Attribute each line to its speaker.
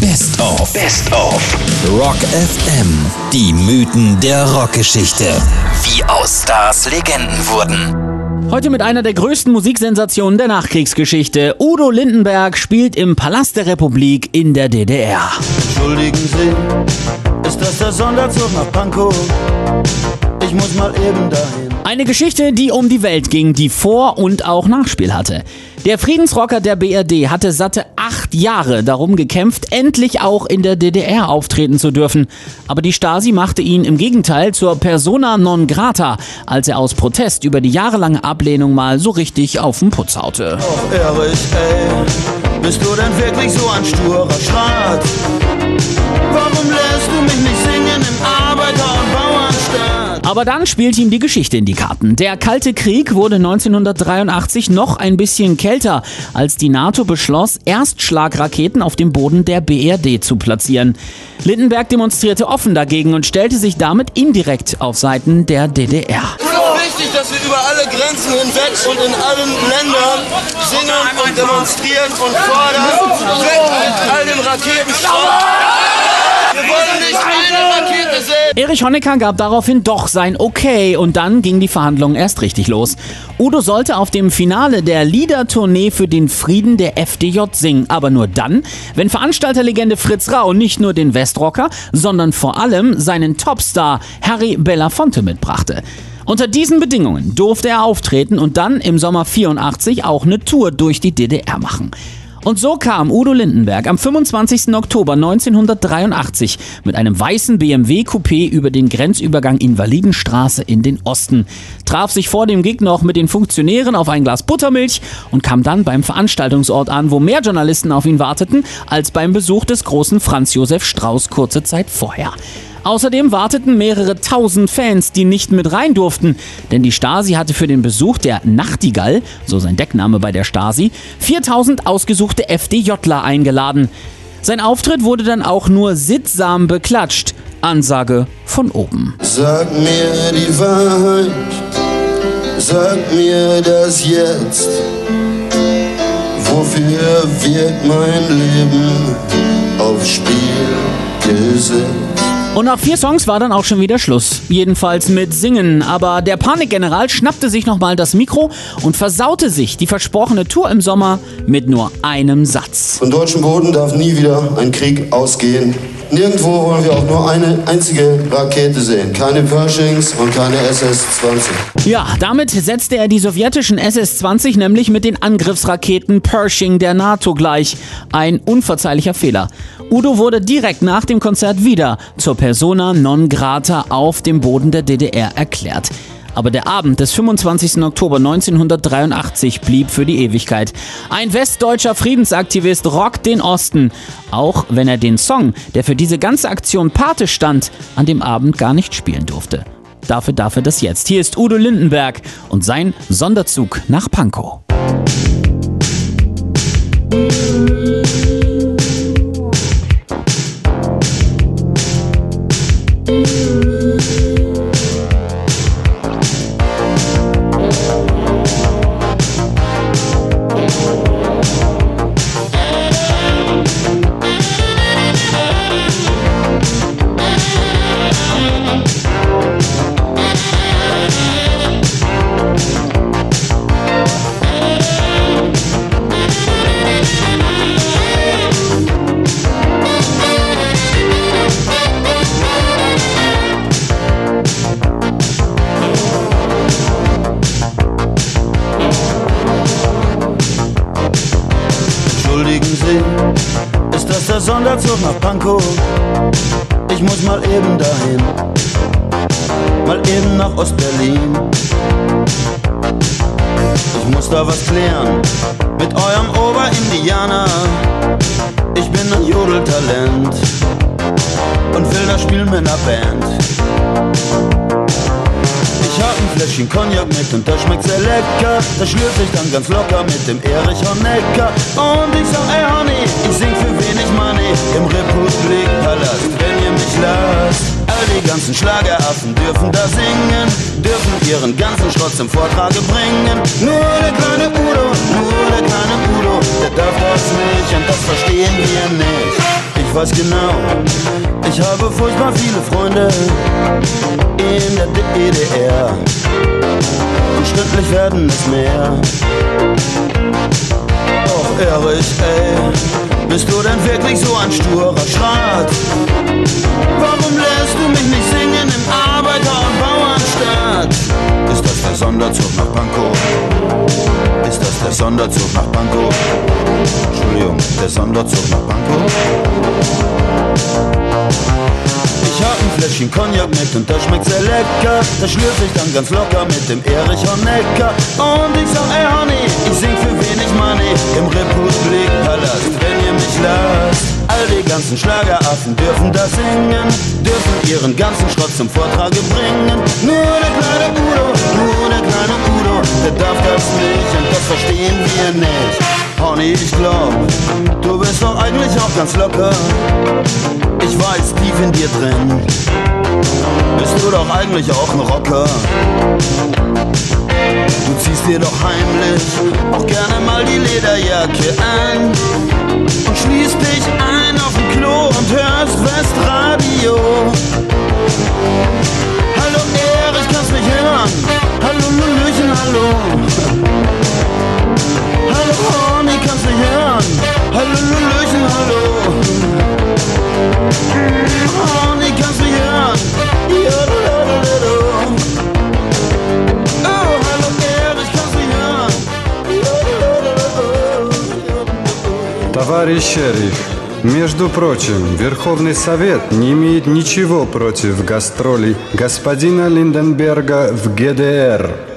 Speaker 1: Best of. Best of. Rock FM. Die Mythen der Rockgeschichte. Wie aus Stars Legenden wurden.
Speaker 2: Heute mit einer der größten Musiksensationen der Nachkriegsgeschichte. Udo Lindenberg spielt im Palast der Republik in der DDR.
Speaker 3: Entschuldigen Sie, ist das der Sonderzug nach Pankow? Ich muss mal eben dahin.
Speaker 2: Eine Geschichte, die um die Welt ging, die Vor- und auch Nachspiel hatte. Der Friedensrocker der BRD hatte satte Jahre darum gekämpft, endlich auch in der DDR auftreten zu dürfen. Aber die Stasi machte ihn im Gegenteil zur Persona non grata, als er aus Protest über die jahrelange Ablehnung mal so richtig auf den Putz haute.
Speaker 3: Oh, Erich, ey, bist du denn wirklich so ein sturer Schrat? Warum lässt du mich nicht
Speaker 2: Aber dann spielte ihm die Geschichte in die Karten. Der Kalte Krieg wurde 1983 noch ein bisschen kälter, als die NATO beschloss, Erstschlagraketen auf dem Boden der BRD zu platzieren. Lindenberg demonstrierte offen dagegen und stellte sich damit indirekt auf Seiten der DDR.
Speaker 3: Wichtig, dass wir über alle Grenzen hinweg und in allen Ländern singen und demonstrieren und fordern. Weg mit all dem Raketenstrom. Wir wollen nicht.
Speaker 2: Erich Honecker gab daraufhin doch sein Okay und dann ging die Verhandlung erst richtig los. Udo sollte auf dem Finale der Liedertournee für den Frieden der FDJ singen, aber nur dann, wenn Veranstalterlegende Fritz Rau nicht nur den Westrocker, sondern vor allem seinen Topstar Harry Belafonte mitbrachte. Unter diesen Bedingungen durfte er auftreten und dann im Sommer 84 auch eine Tour durch die DDR machen. Und so kam Udo Lindenberg am 25. Oktober 1983 mit einem weißen BMW Coupé über den Grenzübergang Invalidenstraße in den Osten, traf sich vor dem Gig noch mit den Funktionären auf ein Glas Buttermilch und kam dann beim Veranstaltungsort an, wo mehr Journalisten auf ihn warteten als beim Besuch des großen Franz Josef Strauß kurze Zeit vorher. Außerdem warteten mehrere tausend Fans, die nicht mit rein durften, denn die Stasi hatte für den Besuch der Nachtigall, so sein Deckname bei der Stasi, 4000 ausgesuchte FDJler eingeladen. Sein Auftritt wurde dann auch nur sittsam beklatscht. Ansage von oben.
Speaker 3: Sag mir die Wahrheit, sag mir das jetzt. Wofür wird mein Leben aufs Spiel gesetzt?
Speaker 2: Und nach vier Songs war dann auch schon wieder Schluss. Jedenfalls mit Singen. Aber der Panikgeneral schnappte sich nochmal das Mikro und versaute sich die versprochene Tour im Sommer mit nur einem Satz.
Speaker 4: Von deutschem Boden darf nie wieder ein Krieg ausgehen. Nirgendwo wollen wir auch nur eine einzige Rakete sehen. Keine Pershings und keine SS-20.
Speaker 2: Ja, damit setzte er die sowjetischen SS-20 nämlich mit den Angriffsraketen Pershing der NATO gleich. Ein unverzeihlicher Fehler. Udo wurde direkt nach dem Konzert wieder zur Persona non grata auf dem Boden der DDR erklärt. Aber der Abend des 25. Oktober 1983 blieb für die Ewigkeit. Ein westdeutscher Friedensaktivist rockt den Osten, auch wenn er den Song, der für diese ganze Aktion Pate stand, an dem Abend gar nicht spielen durfte. Dafür darf er das jetzt. Hier ist Udo Lindenberg und sein Sonderzug nach Pankow.
Speaker 3: Der Sonderzug nach Pankow? Ich muss mal eben dahin, mal eben nach Ostberlin. Ich muss da was klären mit eurem Oberindianer. Ich bin ein Jodeltalent und will da spielen mit einer Band. Ich hab ein Fläschchen Cognac mit und das schmeckt sehr lecker. Das schlürfe ich dann ganz locker mit dem Erich Honecker. Und ich sag, ey Honey, ich sing für wenig Money im Republikpalast, wenn ihr mich lasst. All die ganzen Schlageraffen dürfen da singen, dürfen ihren ganzen Schrott zum Vortrage bringen. Nur der kleine Udo, nur der kleine Udo, der darf das nicht und das verstehen wir nicht. Ich ich weiß genau, ich habe furchtbar viele Freunde in der DDR. Und stündlich werden es mehr. Och, Erich, ey, bist du denn wirklich so ein sturer Schrat? Warum lässt du mich nicht singen im Arbeiter- und Bauernstaat? Ist das der Sonderzug nach Pankow? Ist das der Sonderzug nach Pankow? Entschuldigung, der Sonderzug nach Pankow? Ich hab ein Fläschchen Cognac mit und das schmeckt sehr lecker. Das schlürf ich dann ganz locker mit dem Erich Honecker. Und ich sag, ey Honey, ich sing für wenig Money im Republikpalast, wenn ihr mich lasst. All die ganzen Schlageraffen dürfen da singen, dürfen ihren ganzen Schrott zum Vortrage bringen. Nur der kleine Udo, nur der kleine Udo, der darf das nicht und das verstehen wir nicht. Honey, ich glaub, du bist doch eigentlich auch ganz locker. Ich weiß, tief in dir drin bist du doch eigentlich auch ein Rocker. Du ziehst dir doch heimlich auch gerne mal die Lederjacke an und schließt dich ein auf dem Klo und hörst Westradio.
Speaker 5: Товарищ шериф, между прочим, Верховный Совет не имеет ничего против гастролей господина Линденберга в ГДР.